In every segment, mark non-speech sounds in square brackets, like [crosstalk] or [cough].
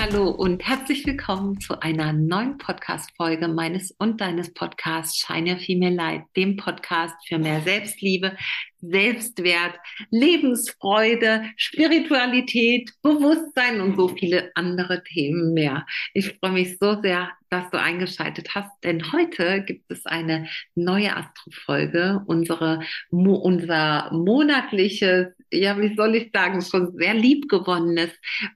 Hallo und herzlich willkommen zu einer neuen Podcast-Folge meines und deines Podcasts Shine Your Female Light, dem Podcast für mehr Selbstliebe, Selbstwert, Lebensfreude, Spiritualität, Bewusstsein und so viele andere Themen mehr. Ich freue mich so sehr, dass du eingeschaltet hast, denn heute gibt es eine neue Astro-Folge, unsere, unser monatliches, ja, wie soll ich sagen, schon sehr liebgewonnenes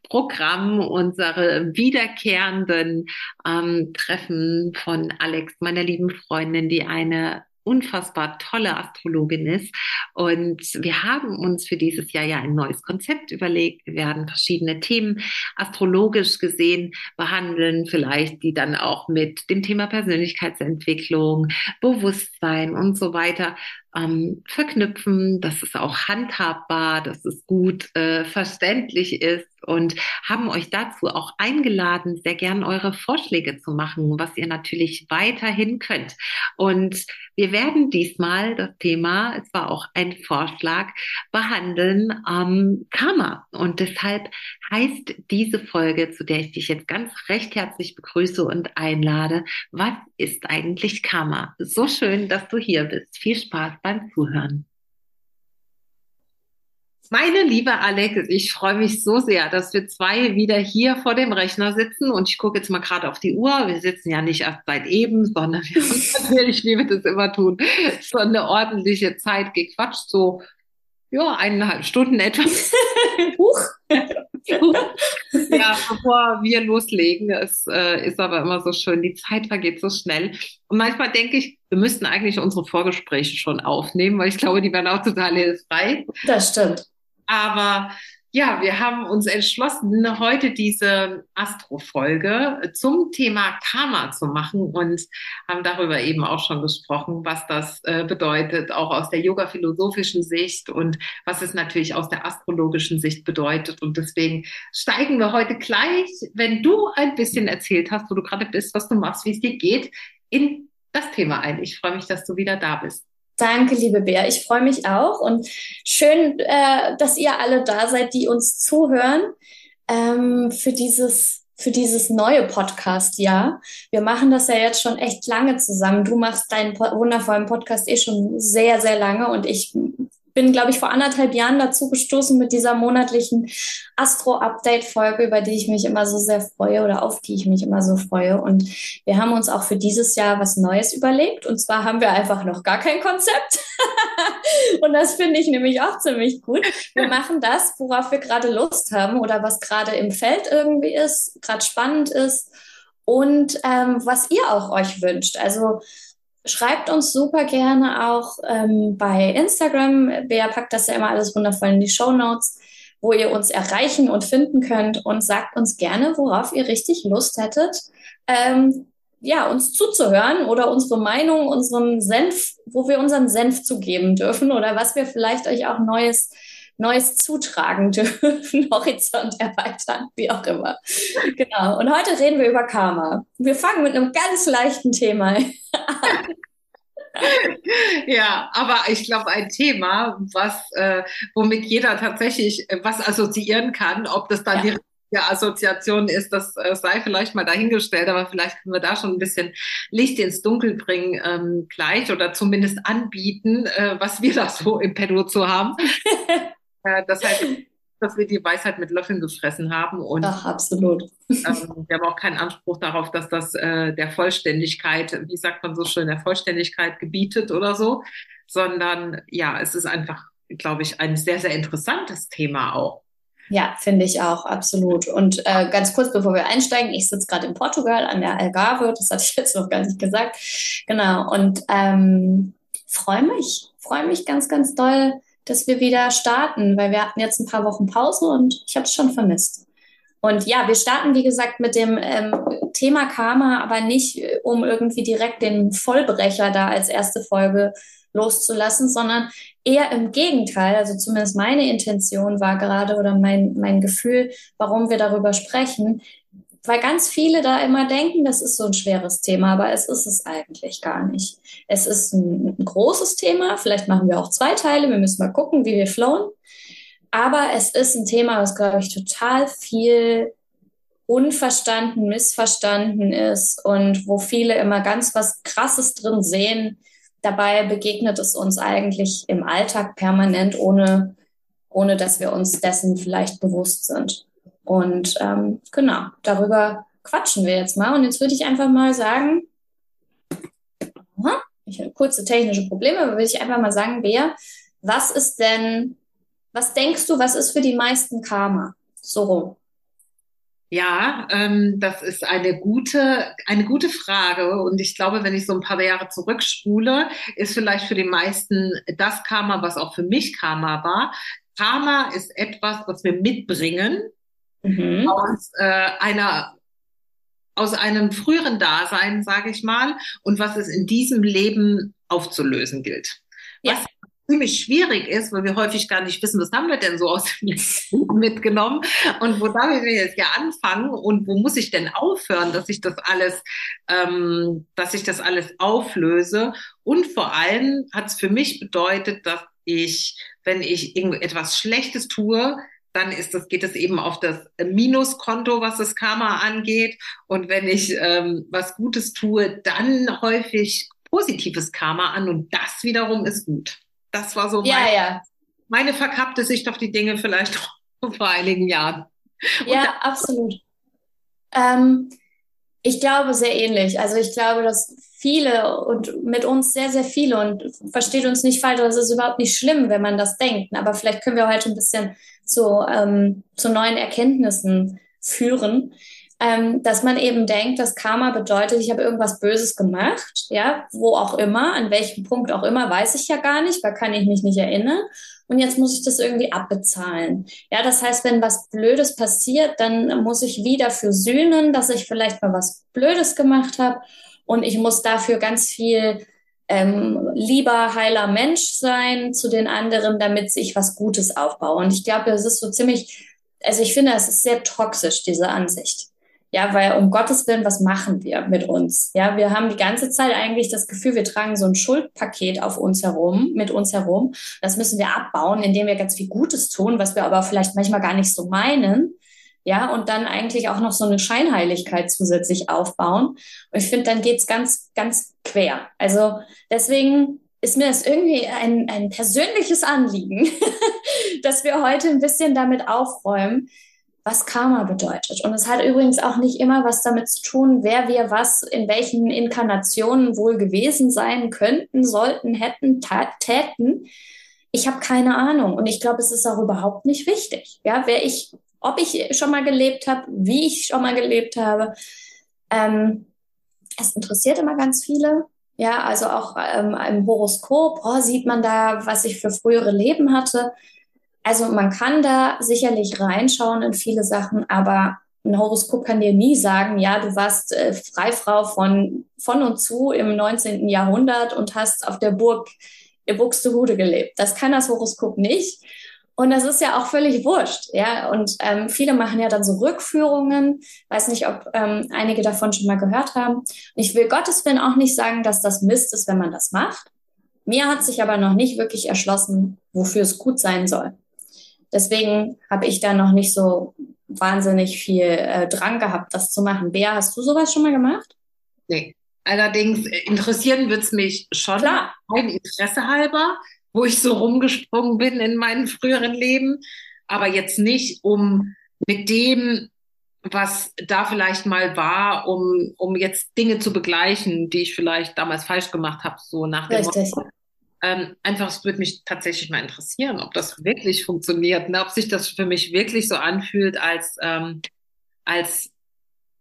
Programm, unsere wiederkehrenden ähm, Treffen von Alex, meiner lieben Freundin, die eine unfassbar tolle Astrologin ist. Und wir haben uns für dieses Jahr ja ein neues Konzept überlegt. Wir werden verschiedene Themen astrologisch gesehen behandeln, vielleicht die dann auch mit dem Thema Persönlichkeitsentwicklung, Bewusstsein und so weiter ähm, verknüpfen, dass es auch handhabbar, dass es gut äh, verständlich ist und haben euch dazu auch eingeladen, sehr gern eure Vorschläge zu machen, was ihr natürlich weiterhin könnt. Und wir werden diesmal das Thema, es war auch ein Vorschlag, behandeln ähm, Karma. Und deshalb heißt diese Folge, zu der ich dich jetzt ganz recht herzlich begrüße und einlade, was ist eigentlich Karma? So schön, dass du hier bist. Viel Spaß beim Zuhören. Meine liebe Alex, ich freue mich so sehr, dass wir zwei wieder hier vor dem Rechner sitzen und ich gucke jetzt mal gerade auf die Uhr. Wir sitzen ja nicht erst seit eben, sondern wir haben [laughs] natürlich, wie wir das immer tun, schon eine ordentliche Zeit gequatscht, so ja, eineinhalb Stunden etwa. [laughs] Huch. [laughs] ja, bevor wir loslegen, es äh, ist aber immer so schön, die Zeit vergeht so schnell. Und manchmal denke ich, wir müssten eigentlich unsere Vorgespräche schon aufnehmen, weil ich glaube, die werden auch total hilfreich. Das stimmt. Aber ja, wir haben uns entschlossen, heute diese Astro-Folge zum Thema Karma zu machen und haben darüber eben auch schon gesprochen, was das äh, bedeutet, auch aus der yoga-philosophischen Sicht und was es natürlich aus der astrologischen Sicht bedeutet. Und deswegen steigen wir heute gleich, wenn du ein bisschen erzählt hast, wo du gerade bist, was du machst, wie es dir geht, in das Thema ein. Ich freue mich, dass du wieder da bist. Danke, liebe Bea. Ich freue mich auch und schön, äh, dass ihr alle da seid, die uns zuhören ähm, für dieses für dieses neue Podcast-Jahr. Wir machen das ja jetzt schon echt lange zusammen. Du machst deinen wundervollen Podcast eh schon sehr, sehr lange und ich bin, glaube ich, vor anderthalb Jahren dazu gestoßen mit dieser monatlichen Astro-Update-Folge, über die ich mich immer so sehr freue oder auf die ich mich immer so freue. Und wir haben uns auch für dieses Jahr was Neues überlegt. Und zwar haben wir einfach noch gar kein Konzept. [laughs] und das finde ich nämlich auch ziemlich gut. Wir machen das, worauf wir gerade Lust haben oder was gerade im Feld irgendwie ist, gerade spannend ist und ähm, was ihr auch euch wünscht. Also Schreibt uns super gerne auch ähm, bei Instagram. Bea packt das ja immer alles wundervoll in die Show Notes, wo ihr uns erreichen und finden könnt und sagt uns gerne, worauf ihr richtig Lust hättet, ähm, ja, uns zuzuhören oder unsere Meinung, unseren Senf, wo wir unseren Senf zugeben dürfen oder was wir vielleicht euch auch Neues Neues zutragen dürfen, [laughs] Horizont erweitern, wie auch immer. Genau. Und heute reden wir über Karma. Wir fangen mit einem ganz leichten Thema an. [laughs] Ja, aber ich glaube, ein Thema, was, äh, womit jeder tatsächlich äh, was assoziieren kann, ob das dann ja. die Assoziation ist, das äh, sei vielleicht mal dahingestellt, aber vielleicht können wir da schon ein bisschen Licht ins Dunkel bringen ähm, gleich oder zumindest anbieten, äh, was wir da so im Pedo zu haben. [laughs] Äh, das heißt, dass wir die Weisheit mit Löffeln gefressen haben. Und, Ach, absolut. Ähm, wir haben auch keinen Anspruch darauf, dass das äh, der Vollständigkeit, wie sagt man so schön, der Vollständigkeit gebietet oder so, sondern ja, es ist einfach, glaube ich, ein sehr, sehr interessantes Thema auch. Ja, finde ich auch, absolut. Und äh, ganz kurz, bevor wir einsteigen, ich sitze gerade in Portugal an der Algarve, das hatte ich jetzt noch gar nicht gesagt. Genau, und ähm, freue mich, freue mich ganz, ganz doll, dass wir wieder starten, weil wir hatten jetzt ein paar Wochen Pause und ich habe es schon vermisst. Und ja, wir starten, wie gesagt, mit dem ähm, Thema Karma, aber nicht, äh, um irgendwie direkt den Vollbrecher da als erste Folge loszulassen, sondern eher im Gegenteil. Also zumindest meine Intention war gerade oder mein, mein Gefühl, warum wir darüber sprechen, weil ganz viele da immer denken, das ist so ein schweres Thema, aber es ist es eigentlich gar nicht. Es ist ein, ein großes Thema, vielleicht machen wir auch zwei Teile, wir müssen mal gucken, wie wir flowen. Aber es ist ein Thema, was, glaube ich, total viel unverstanden, missverstanden ist und wo viele immer ganz was Krasses drin sehen. Dabei begegnet es uns eigentlich im Alltag permanent, ohne, ohne dass wir uns dessen vielleicht bewusst sind. Und ähm, genau, darüber quatschen wir jetzt mal. Und jetzt würde ich einfach mal sagen, ich habe kurze technische Probleme, aber würde ich einfach mal sagen, Bea, was ist denn, was denkst du, was ist für die meisten Karma? So rum. Ja, ähm, das ist eine gute, eine gute Frage. Und ich glaube, wenn ich so ein paar Jahre zurückspule, ist vielleicht für die meisten das Karma, was auch für mich Karma war. Karma ist etwas, was wir mitbringen mhm. aus äh, einer aus einem früheren Dasein, sage ich mal, und was es in diesem Leben aufzulösen gilt. Ja. Was ziemlich schwierig ist, weil wir häufig gar nicht wissen, was haben wir denn so aus dem Leben mitgenommen und wo darf ich jetzt ja anfangen und wo muss ich denn aufhören, dass ich das alles, ähm, dass ich das alles auflöse. Und vor allem hat es für mich bedeutet, dass ich, wenn ich irgendetwas Schlechtes tue, dann ist das, geht es eben auf das Minuskonto, was das Karma angeht. Und wenn ich ähm, was Gutes tue, dann häufig positives Karma an und das wiederum ist gut. Das war so ja, mein, ja. meine verkappte Sicht auf die Dinge vielleicht [laughs] vor einigen Jahren. ja, absolut. Ähm, ich glaube sehr ähnlich. Also ich glaube, dass viele und mit uns sehr, sehr viele und versteht uns nicht falsch, das ist überhaupt nicht schlimm, wenn man das denkt. Aber vielleicht können wir heute ein bisschen zu, ähm, zu neuen Erkenntnissen führen, ähm, dass man eben denkt, dass Karma bedeutet, ich habe irgendwas Böses gemacht, ja, wo auch immer, an welchem Punkt auch immer, weiß ich ja gar nicht, da kann ich mich nicht erinnern. Und jetzt muss ich das irgendwie abbezahlen. Ja, das heißt, wenn was Blödes passiert, dann muss ich wieder für sühnen, dass ich vielleicht mal was Blödes gemacht habe. Und ich muss dafür ganz viel ähm, lieber, heiler Mensch sein zu den anderen, damit ich was Gutes aufbaue. Und ich glaube, das ist so ziemlich, also ich finde, es ist sehr toxisch, diese Ansicht. Ja, weil um Gottes Willen, was machen wir mit uns? Ja, wir haben die ganze Zeit eigentlich das Gefühl, wir tragen so ein Schuldpaket auf uns herum, mit uns herum. Das müssen wir abbauen, indem wir ganz viel Gutes tun, was wir aber vielleicht manchmal gar nicht so meinen. Ja, und dann eigentlich auch noch so eine Scheinheiligkeit zusätzlich aufbauen. Und ich finde, dann geht's ganz, ganz quer. Also deswegen ist mir das irgendwie ein, ein persönliches Anliegen, [laughs] dass wir heute ein bisschen damit aufräumen, was Karma bedeutet. Und es hat übrigens auch nicht immer was damit zu tun, wer wir was in welchen Inkarnationen wohl gewesen sein könnten, sollten, hätten, täten. Ich habe keine Ahnung und ich glaube, es ist auch überhaupt nicht wichtig. Ja, wer ich, ob ich schon mal gelebt habe, wie ich schon mal gelebt habe. Ähm, es interessiert immer ganz viele. Ja, also auch ähm, im Horoskop oh, sieht man da, was ich für frühere Leben hatte. Also man kann da sicherlich reinschauen in viele Sachen, aber ein Horoskop kann dir nie sagen, ja, du warst äh, Freifrau von, von und zu im 19. Jahrhundert und hast auf der Burg Buxtehude gelebt. Das kann das Horoskop nicht. Und das ist ja auch völlig wurscht, ja. Und ähm, viele machen ja dann so Rückführungen. Weiß nicht, ob ähm, einige davon schon mal gehört haben. Und ich will Gottes Willen auch nicht sagen, dass das Mist ist, wenn man das macht. Mir hat sich aber noch nicht wirklich erschlossen, wofür es gut sein soll. Deswegen habe ich da noch nicht so wahnsinnig viel äh, Drang gehabt, das zu machen. Bea, hast du sowas schon mal gemacht? Nee. Allerdings interessieren wird es mich schon, Klar. ein Interesse halber, wo ich so rumgesprungen bin in meinem früheren Leben, aber jetzt nicht, um mit dem, was da vielleicht mal war, um, um jetzt Dinge zu begleichen, die ich vielleicht damals falsch gemacht habe, so nach dem. Motto, ähm, einfach, es würde mich tatsächlich mal interessieren, ob das wirklich funktioniert, ne? ob sich das für mich wirklich so anfühlt, als, ähm, als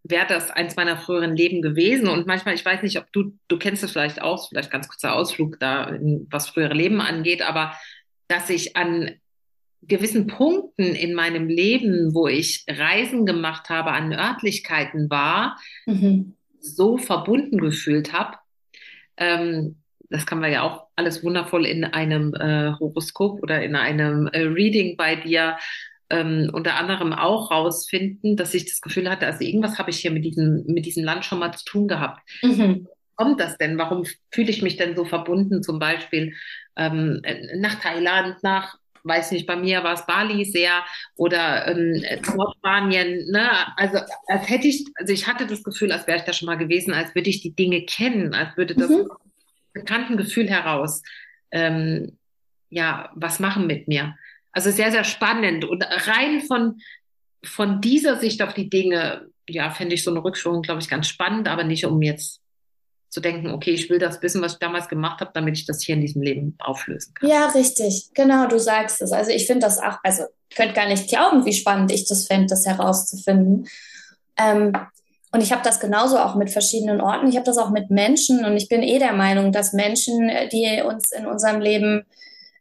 wäre das eins meiner früheren Leben gewesen. Und manchmal, ich weiß nicht, ob du, du kennst es vielleicht auch, vielleicht ganz kurzer Ausflug da, was frühere Leben angeht, aber dass ich an gewissen Punkten in meinem Leben, wo ich Reisen gemacht habe, an Örtlichkeiten war, mhm. so verbunden gefühlt habe, ähm, das kann man ja auch alles wundervoll in einem äh, Horoskop oder in einem äh, Reading bei dir ähm, unter anderem auch rausfinden, dass ich das Gefühl hatte, also irgendwas habe ich hier mit diesem, mit diesem Land schon mal zu tun gehabt. Mhm. Kommt das denn? Warum fühle ich mich denn so verbunden, zum Beispiel ähm, nach Thailand, nach weiß nicht, bei mir war es Bali sehr oder ähm, Nordspanien, ne? Also als hätte ich, also ich hatte das Gefühl, als wäre ich da schon mal gewesen, als würde ich die Dinge kennen, als würde das mhm. bekannten Gefühl heraus, ähm, ja, was machen mit mir. Also sehr, sehr spannend und rein von, von dieser Sicht auf die Dinge, ja, fände ich so eine Rückführung, glaube ich, ganz spannend, aber nicht um jetzt zu denken, okay, ich will das wissen, was ich damals gemacht habe, damit ich das hier in diesem Leben auflösen kann. Ja, richtig. Genau, du sagst es. Also ich finde das auch, also könnt gar nicht glauben, wie spannend ich das fände, das herauszufinden. Ähm, und ich habe das genauso auch mit verschiedenen Orten. Ich habe das auch mit Menschen und ich bin eh der Meinung, dass Menschen, die uns in unserem Leben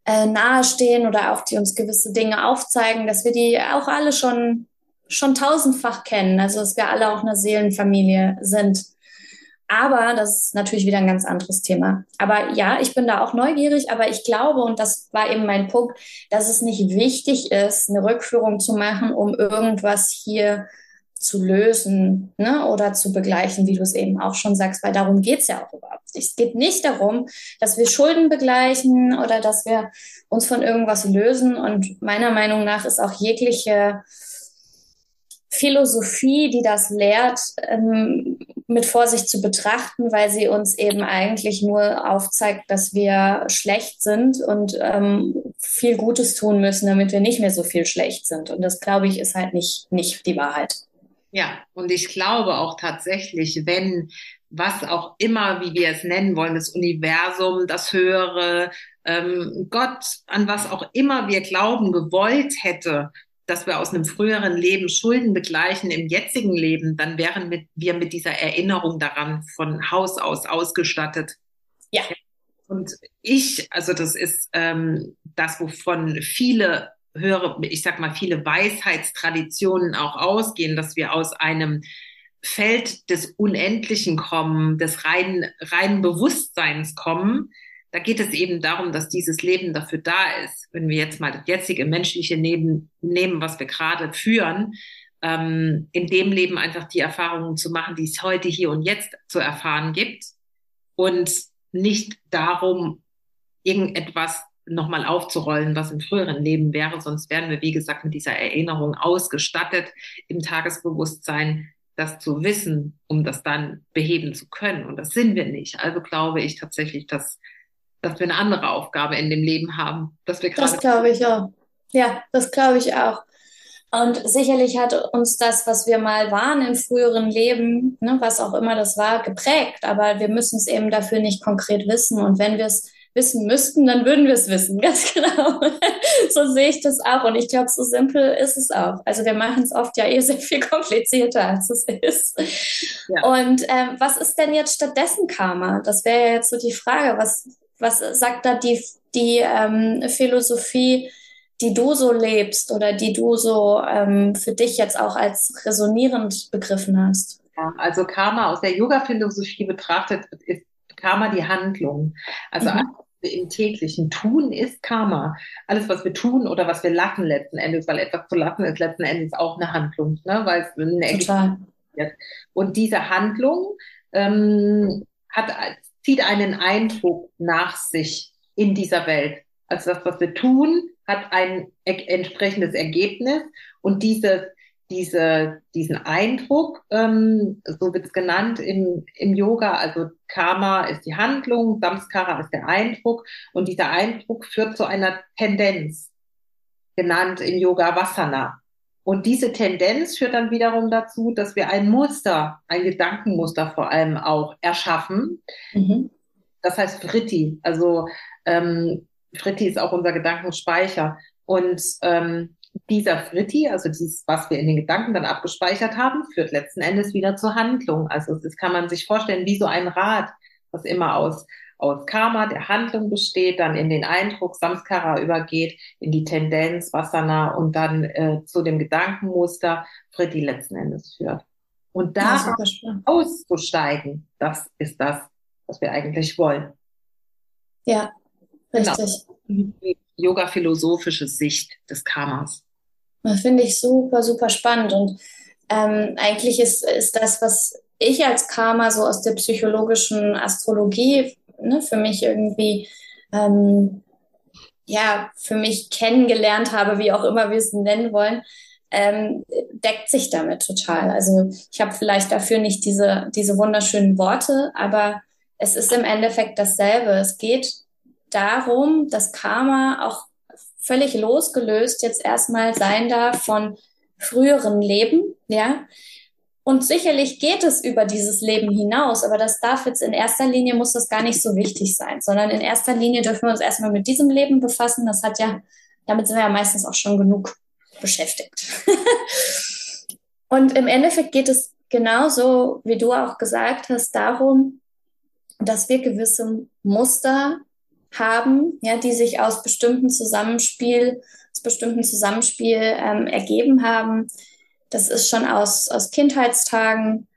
äh, nahestehen oder auch die uns gewisse Dinge aufzeigen, dass wir die auch alle schon schon tausendfach kennen. Also dass wir alle auch eine Seelenfamilie sind. Aber das ist natürlich wieder ein ganz anderes Thema. Aber ja, ich bin da auch neugierig, aber ich glaube, und das war eben mein Punkt, dass es nicht wichtig ist, eine Rückführung zu machen, um irgendwas hier zu lösen ne? oder zu begleichen, wie du es eben auch schon sagst, weil darum geht es ja auch überhaupt. Es geht nicht darum, dass wir Schulden begleichen oder dass wir uns von irgendwas lösen. Und meiner Meinung nach ist auch jegliche Philosophie, die das lehrt, ähm, mit Vorsicht zu betrachten, weil sie uns eben eigentlich nur aufzeigt, dass wir schlecht sind und ähm, viel Gutes tun müssen, damit wir nicht mehr so viel schlecht sind. Und das, glaube ich, ist halt nicht, nicht die Wahrheit. Ja, und ich glaube auch tatsächlich, wenn was auch immer, wie wir es nennen wollen, das Universum, das Höhere, ähm, Gott, an was auch immer wir glauben, gewollt hätte, dass wir aus einem früheren Leben Schulden begleichen im jetzigen Leben, dann wären mit, wir mit dieser Erinnerung daran von Haus aus ausgestattet. Ja. Und ich, also das ist ähm, das, wovon viele höhere, ich sag mal, viele Weisheitstraditionen auch ausgehen, dass wir aus einem Feld des Unendlichen kommen, des reinen, reinen Bewusstseins kommen, da geht es eben darum, dass dieses Leben dafür da ist. Wenn wir jetzt mal das jetzige menschliche Leben nehmen, was wir gerade führen, ähm, in dem Leben einfach die Erfahrungen zu machen, die es heute, hier und jetzt zu erfahren gibt und nicht darum, irgendetwas nochmal aufzurollen, was im früheren Leben wäre. Sonst wären wir, wie gesagt, mit dieser Erinnerung ausgestattet im Tagesbewusstsein, das zu wissen, um das dann beheben zu können. Und das sind wir nicht. Also glaube ich tatsächlich, dass dass wir eine andere Aufgabe in dem Leben haben. Dass wir das glaube ich auch. Ja, das glaube ich auch. Und sicherlich hat uns das, was wir mal waren im früheren Leben, ne, was auch immer das war, geprägt. Aber wir müssen es eben dafür nicht konkret wissen. Und wenn wir es wissen müssten, dann würden wir es wissen. [laughs] Ganz genau. so sehe ich das auch. Und ich glaube, so simpel ist es auch. Also wir machen es oft ja eh sehr viel [laughs] komplizierter, als es ist. Ja. Und ähm, was ist denn jetzt stattdessen Karma? Das wäre ja jetzt so die Frage. Was, was sagt da die, die ähm, Philosophie, die du so lebst oder die du so ähm, für dich jetzt auch als resonierend begriffen hast? Ja, also Karma aus der Yoga-Philosophie betrachtet ist Karma die Handlung. Also mhm. alles, was wir im täglichen tun, ist Karma. Alles, was wir tun oder was wir lassen letzten Endes, weil etwas zu lassen ist letzten Endes auch eine Handlung, ne? weil es eine Total. Und diese Handlung ähm, hat zieht einen Eindruck nach sich in dieser Welt. Also das, was wir tun, hat ein entsprechendes Ergebnis und diese, diese, diesen Eindruck, ähm, so wird es genannt im, im Yoga, also Karma ist die Handlung, Samskara ist der Eindruck und dieser Eindruck führt zu einer Tendenz, genannt im Yoga Vasana. Und diese Tendenz führt dann wiederum dazu, dass wir ein Muster, ein Gedankenmuster vor allem auch erschaffen. Mhm. Das heißt Fritti. Also ähm, Fritti ist auch unser Gedankenspeicher. Und ähm, dieser Fritti, also dieses, was wir in den Gedanken dann abgespeichert haben, führt letzten Endes wieder zur Handlung. Also das kann man sich vorstellen wie so ein Rad, was immer aus aus Karma, der Handlung besteht, dann in den Eindruck, Samskara übergeht, in die Tendenz, Vasana und dann äh, zu dem Gedankenmuster Fritti letzten Endes führt. Und da auszusteigen, das ist das, was wir eigentlich wollen. Ja, genau. richtig. Genau. Yoga-philosophische Sicht des Karmas. Das finde ich super, super spannend. Und ähm, eigentlich ist, ist das, was ich als Karma so aus der psychologischen Astrologie ne, für mich irgendwie ähm, ja, für mich kennengelernt habe, wie auch immer wir es nennen wollen, ähm, deckt sich damit total. Also ich habe vielleicht dafür nicht diese, diese wunderschönen Worte, aber es ist im Endeffekt dasselbe. Es geht darum, dass Karma auch völlig losgelöst jetzt erstmal sein darf von früheren Leben, ja. Und sicherlich geht es über dieses Leben hinaus, aber das darf jetzt in erster Linie, muss das gar nicht so wichtig sein, sondern in erster Linie dürfen wir uns erstmal mit diesem Leben befassen. Das hat ja, damit sind wir ja meistens auch schon genug beschäftigt. [laughs] und im Endeffekt geht es genauso, wie du auch gesagt hast, darum, dass wir gewisse Muster haben, ja, die sich aus bestimmten Zusammenspiel, aus bestimmten Zusammenspiel ähm, ergeben haben. Das ist schon aus, aus Kindheitstagen,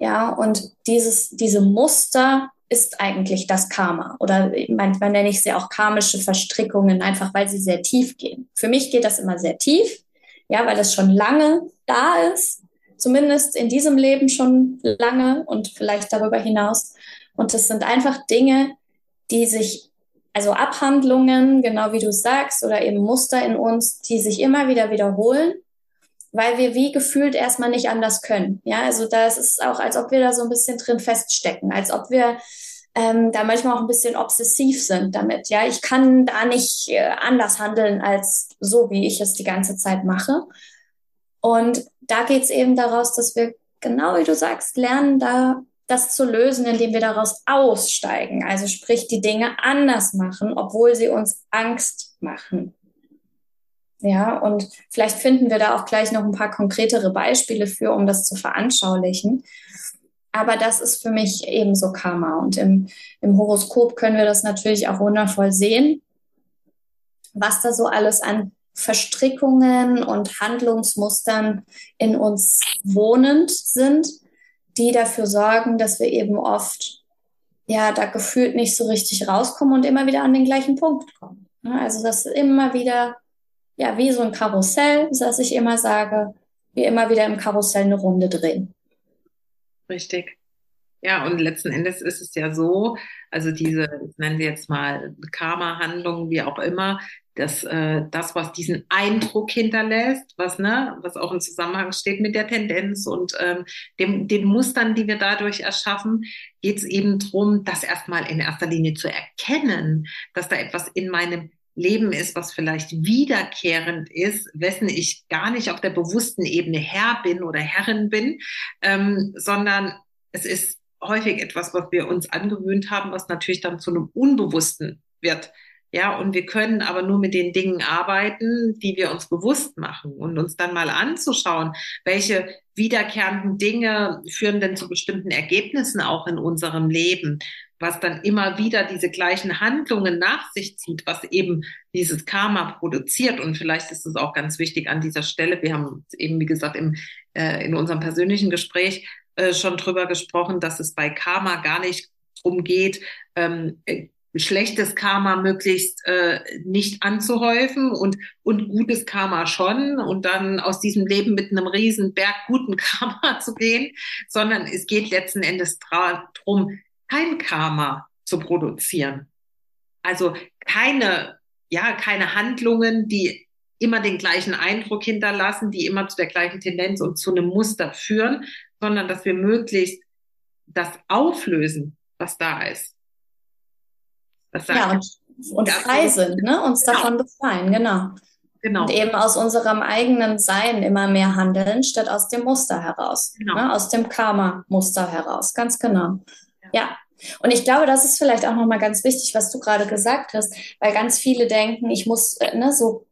ja, und dieses, diese Muster ist eigentlich das Karma. Oder manchmal nenne ich sie auch karmische Verstrickungen, einfach weil sie sehr tief gehen. Für mich geht das immer sehr tief, ja, weil es schon lange da ist, zumindest in diesem Leben schon lange und vielleicht darüber hinaus. Und das sind einfach Dinge, die sich, also Abhandlungen, genau wie du sagst, oder eben Muster in uns, die sich immer wieder wiederholen, weil wir wie gefühlt erstmal nicht anders können. Ja, also da ist es auch, als ob wir da so ein bisschen drin feststecken, als ob wir ähm, da manchmal auch ein bisschen obsessiv sind damit. Ja, ich kann da nicht äh, anders handeln als so, wie ich es die ganze Zeit mache. Und da geht es eben daraus, dass wir genau wie du sagst, lernen, da das zu lösen, indem wir daraus aussteigen. Also sprich, die Dinge anders machen, obwohl sie uns Angst machen. Ja, und vielleicht finden wir da auch gleich noch ein paar konkretere Beispiele für, um das zu veranschaulichen. Aber das ist für mich ebenso Karma. Und im, im Horoskop können wir das natürlich auch wundervoll sehen, was da so alles an Verstrickungen und Handlungsmustern in uns wohnend sind, die dafür sorgen, dass wir eben oft ja da gefühlt nicht so richtig rauskommen und immer wieder an den gleichen Punkt kommen. Also das ist immer wieder ja wie so ein Karussell, dass ich immer sage, wir immer wieder im Karussell eine Runde drehen. Richtig. Ja, und letzten Endes ist es ja so, also diese, nennen wir jetzt mal Karma-Handlungen, wie auch immer, dass äh, das, was diesen Eindruck hinterlässt, was, ne, was auch im Zusammenhang steht mit der Tendenz und ähm, den Mustern, die wir dadurch erschaffen, geht es eben darum, das erstmal in erster Linie zu erkennen, dass da etwas in meinem Leben ist, was vielleicht wiederkehrend ist, wessen ich gar nicht auf der bewussten Ebene Herr bin oder Herrin bin, ähm, sondern es ist häufig etwas, was wir uns angewöhnt haben, was natürlich dann zu einem Unbewussten wird. Ja, und wir können aber nur mit den Dingen arbeiten, die wir uns bewusst machen und uns dann mal anzuschauen, welche wiederkehrenden Dinge führen denn zu bestimmten Ergebnissen auch in unserem Leben, was dann immer wieder diese gleichen Handlungen nach sich zieht, was eben dieses Karma produziert. Und vielleicht ist es auch ganz wichtig an dieser Stelle. Wir haben eben, wie gesagt, im, äh, in unserem persönlichen Gespräch äh, schon drüber gesprochen, dass es bei Karma gar nicht darum geht, ähm, schlechtes Karma möglichst äh, nicht anzuhäufen und, und gutes Karma schon und dann aus diesem Leben mit einem riesen Berg guten [laughs] Karma zu gehen, sondern es geht letzten Endes darum, kein Karma zu produzieren. Also keine, ja, keine Handlungen, die immer den gleichen Eindruck hinterlassen, die immer zu der gleichen Tendenz und zu einem Muster führen, sondern dass wir möglichst das auflösen, was da ist. Was ja, und, und frei sind, ne? uns genau. davon befreien, genau. Genau. Und eben aus unserem eigenen Sein immer mehr handeln, statt aus dem Muster heraus, genau. ne? aus dem Karma-Muster heraus, ganz genau. Ja. ja. Und ich glaube, das ist vielleicht auch nochmal ganz wichtig, was du gerade gesagt hast, weil ganz viele denken, ich muss äh, ne, so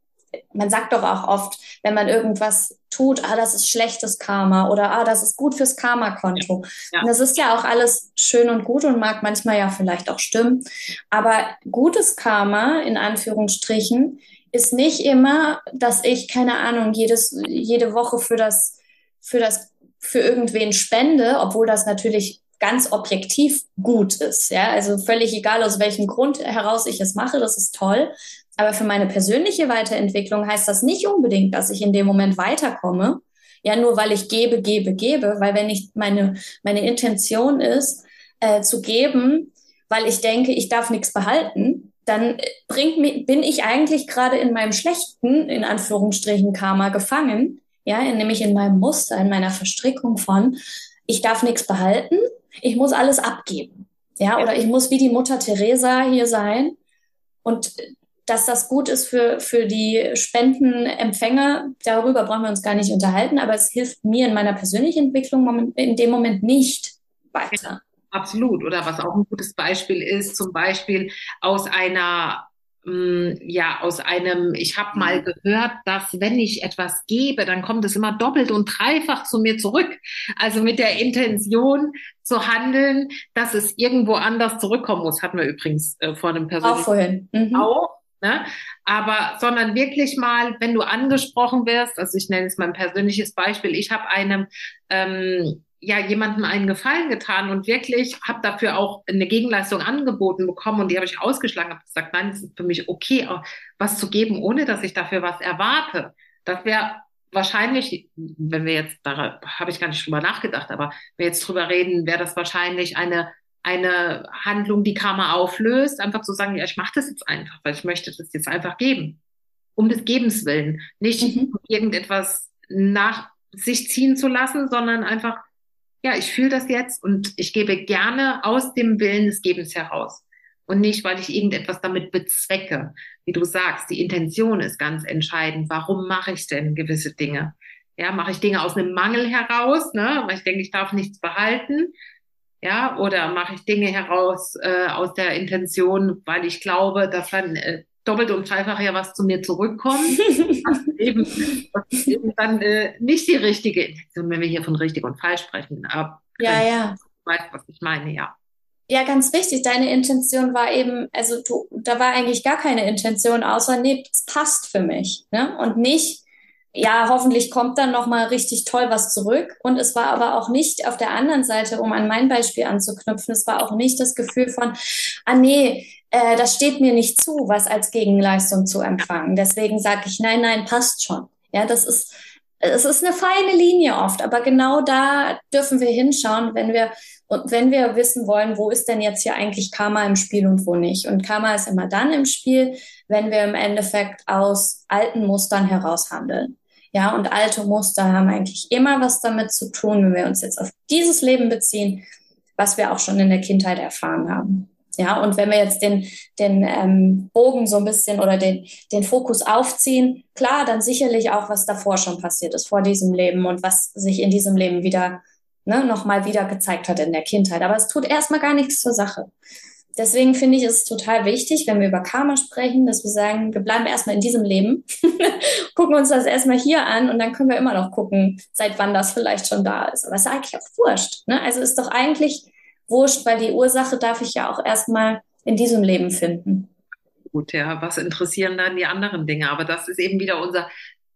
man sagt doch auch oft, wenn man irgendwas tut, ah, das ist schlechtes Karma oder ah, das ist gut fürs Karma-Konto. Ja. Ja. Das ist ja auch alles schön und gut und mag manchmal ja vielleicht auch stimmen. Aber gutes Karma, in Anführungsstrichen, ist nicht immer, dass ich, keine Ahnung, jedes, jede Woche für das, für das, für irgendwen spende, obwohl das natürlich ganz objektiv gut ist. Ja, also völlig egal, aus welchem Grund heraus ich es mache, das ist toll. Aber für meine persönliche Weiterentwicklung heißt das nicht unbedingt, dass ich in dem Moment weiterkomme. Ja, nur weil ich gebe, gebe, gebe, weil wenn ich meine, meine Intention ist, äh, zu geben, weil ich denke, ich darf nichts behalten, dann bringt mich, bin ich eigentlich gerade in meinem schlechten, in Anführungsstrichen, Karma gefangen, ja, nämlich in meinem Muster, in meiner Verstrickung von, ich darf nichts behalten, ich muss alles abgeben. Ja, oder ich muss wie die Mutter Teresa hier sein. Und dass das gut ist für, für die Spendenempfänger, darüber brauchen wir uns gar nicht unterhalten, aber es hilft mir in meiner persönlichen Entwicklung in dem Moment nicht weiter. Absolut. Oder was auch ein gutes Beispiel ist, zum Beispiel aus einer mm, ja, aus einem, ich habe mal mhm. gehört, dass wenn ich etwas gebe, dann kommt es immer doppelt und dreifach zu mir zurück. Also mit der Intention zu handeln, dass es irgendwo anders zurückkommen muss, hatten wir übrigens äh, vor einem persönlichen auch vorhin. Mhm. Auch. Ne? Aber, sondern wirklich mal, wenn du angesprochen wirst, also ich nenne es mal ein persönliches Beispiel, ich habe einem ähm, ja jemandem einen Gefallen getan und wirklich habe dafür auch eine Gegenleistung angeboten bekommen und die habe ich ausgeschlagen, habe gesagt, nein, es ist für mich okay, was zu geben, ohne dass ich dafür was erwarte. Das wäre wahrscheinlich, wenn wir jetzt, da habe ich gar nicht drüber nachgedacht, aber wenn wir jetzt drüber reden, wäre das wahrscheinlich eine eine Handlung, die Karma auflöst, einfach zu sagen, ja, ich mache das jetzt einfach, weil ich möchte das jetzt einfach geben. Um des Gebens willen. Nicht mhm. irgendetwas nach sich ziehen zu lassen, sondern einfach ja, ich fühle das jetzt und ich gebe gerne aus dem Willen des Gebens heraus. Und nicht, weil ich irgendetwas damit bezwecke. Wie du sagst, die Intention ist ganz entscheidend. Warum mache ich denn gewisse Dinge? Ja, mache ich Dinge aus einem Mangel heraus, ne? weil ich denke, ich darf nichts behalten. Ja, oder mache ich Dinge heraus äh, aus der Intention, weil ich glaube, dass dann äh, doppelt und dreifach ja was zu mir zurückkommt. [laughs] das, ist eben, das ist eben dann äh, nicht die richtige Intention, wenn wir hier von richtig und falsch sprechen. Aber ja, ja. Du weißt, was ich meine, ja. Ja, ganz wichtig. Deine Intention war eben, also du, da war eigentlich gar keine Intention, außer nee, es passt für mich, ne? Und nicht, ja, hoffentlich kommt dann noch mal richtig toll was zurück. Und es war aber auch nicht auf der anderen Seite, um an mein Beispiel anzuknüpfen, es war auch nicht das Gefühl von, ah nee, äh, das steht mir nicht zu, was als Gegenleistung zu empfangen. Deswegen sage ich, nein, nein, passt schon. Ja, das ist, es ist eine feine Linie oft, aber genau da dürfen wir hinschauen, wenn wir, und wenn wir wissen wollen, wo ist denn jetzt hier eigentlich Karma im Spiel und wo nicht. Und Karma ist immer dann im Spiel, wenn wir im Endeffekt aus alten Mustern heraus handeln. Ja, und alte Muster haben eigentlich immer was damit zu tun, wenn wir uns jetzt auf dieses Leben beziehen, was wir auch schon in der Kindheit erfahren haben. Ja, und wenn wir jetzt den, den ähm, Bogen so ein bisschen oder den, den Fokus aufziehen, klar, dann sicherlich auch, was davor schon passiert ist, vor diesem Leben und was sich in diesem Leben wieder ne, nochmal wieder gezeigt hat in der Kindheit. Aber es tut erstmal gar nichts zur Sache. Deswegen finde ich es total wichtig, wenn wir über Karma sprechen, dass wir sagen, wir bleiben erstmal in diesem Leben, [laughs] gucken uns das erstmal hier an und dann können wir immer noch gucken, seit wann das vielleicht schon da ist. Aber es ist eigentlich auch wurscht. Ne? Also ist doch eigentlich wurscht, weil die Ursache darf ich ja auch erstmal in diesem Leben finden. Gut, ja, was interessieren dann die anderen Dinge? Aber das ist eben wieder unser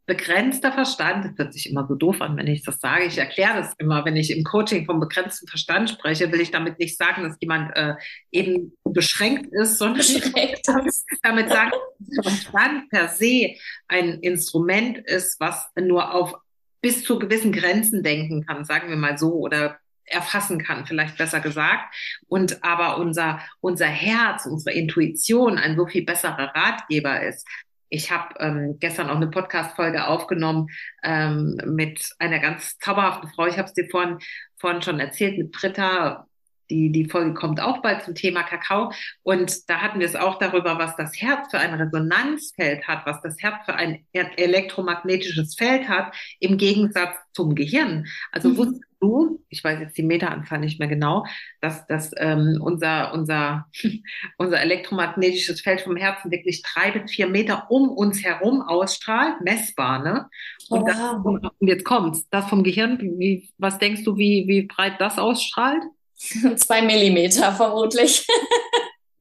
begrenzter Verstand. Das hört sich immer so doof an, wenn ich das sage. Ich erkläre das immer, wenn ich im Coaching vom begrenzten Verstand spreche, will ich damit nicht sagen, dass jemand äh, eben beschränkt ist, sondern beschränkt damit sagen, dass Verstand per se ein Instrument ist, was nur auf bis zu gewissen Grenzen denken kann, sagen wir mal so, oder erfassen kann, vielleicht besser gesagt. Und aber unser, unser Herz, unsere Intuition ein so viel besserer Ratgeber ist. Ich habe ähm, gestern auch eine Podcast-Folge aufgenommen ähm, mit einer ganz zauberhaften Frau. Ich habe es dir vorhin, vorhin schon erzählt, mit Britta die, die Folge kommt auch bald zum Thema Kakao. Und da hatten wir es auch darüber, was das Herz für ein Resonanzfeld hat, was das Herz für ein elektromagnetisches Feld hat, im Gegensatz zum Gehirn. Also mhm. wusstest du, ich weiß jetzt die Meteranzahl nicht mehr genau, dass, dass ähm, unser, unser, [laughs] unser elektromagnetisches Feld vom Herzen wirklich drei bis vier Meter um uns herum ausstrahlt, messbar, ne? Und, oh, das, und jetzt kommt's, das vom Gehirn, wie, was denkst du, wie, wie breit das ausstrahlt? [laughs] Zwei Millimeter vermutlich.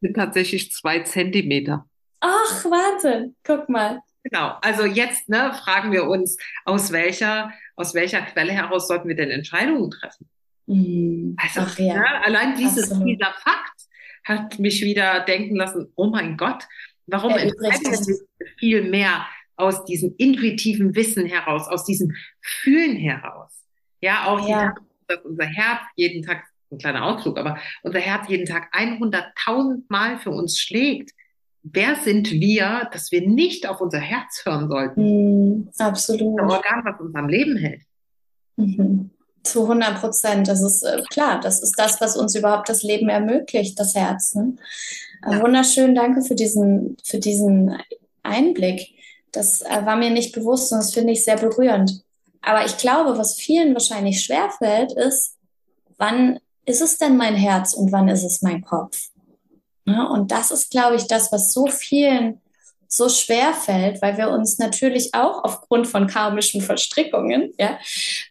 Sind tatsächlich zwei Zentimeter. Ach, warte, guck mal. Genau. Also jetzt ne, fragen wir uns, aus welcher, aus welcher Quelle heraus sollten wir denn Entscheidungen treffen? Mhm. Also Ach, ja. ne, allein dieses, dieser Fakt hat mich wieder denken lassen, oh mein Gott, warum entscheiden wir viel mehr aus diesem intuitiven Wissen heraus, aus diesem Fühlen heraus? Ja, auch ja. Die, dass unser Herz jeden Tag ein kleiner Ausflug, aber unser Herz jeden Tag 100.000 Mal für uns schlägt, wer sind wir, dass wir nicht auf unser Herz hören sollten? Mm, absolut. Das Organ, was uns am Leben hält. Mhm. Zu 100 Prozent. Das ist äh, klar. Das ist das, was uns überhaupt das Leben ermöglicht, das Herz. Ne? Äh, ja. Wunderschön. Danke für diesen, für diesen Einblick. Das äh, war mir nicht bewusst und das finde ich sehr berührend. Aber ich glaube, was vielen wahrscheinlich schwerfällt, ist, wann ist es denn mein Herz und wann ist es mein Kopf? Ja, und das ist, glaube ich, das, was so vielen so schwer fällt, weil wir uns natürlich auch aufgrund von karmischen Verstrickungen ja,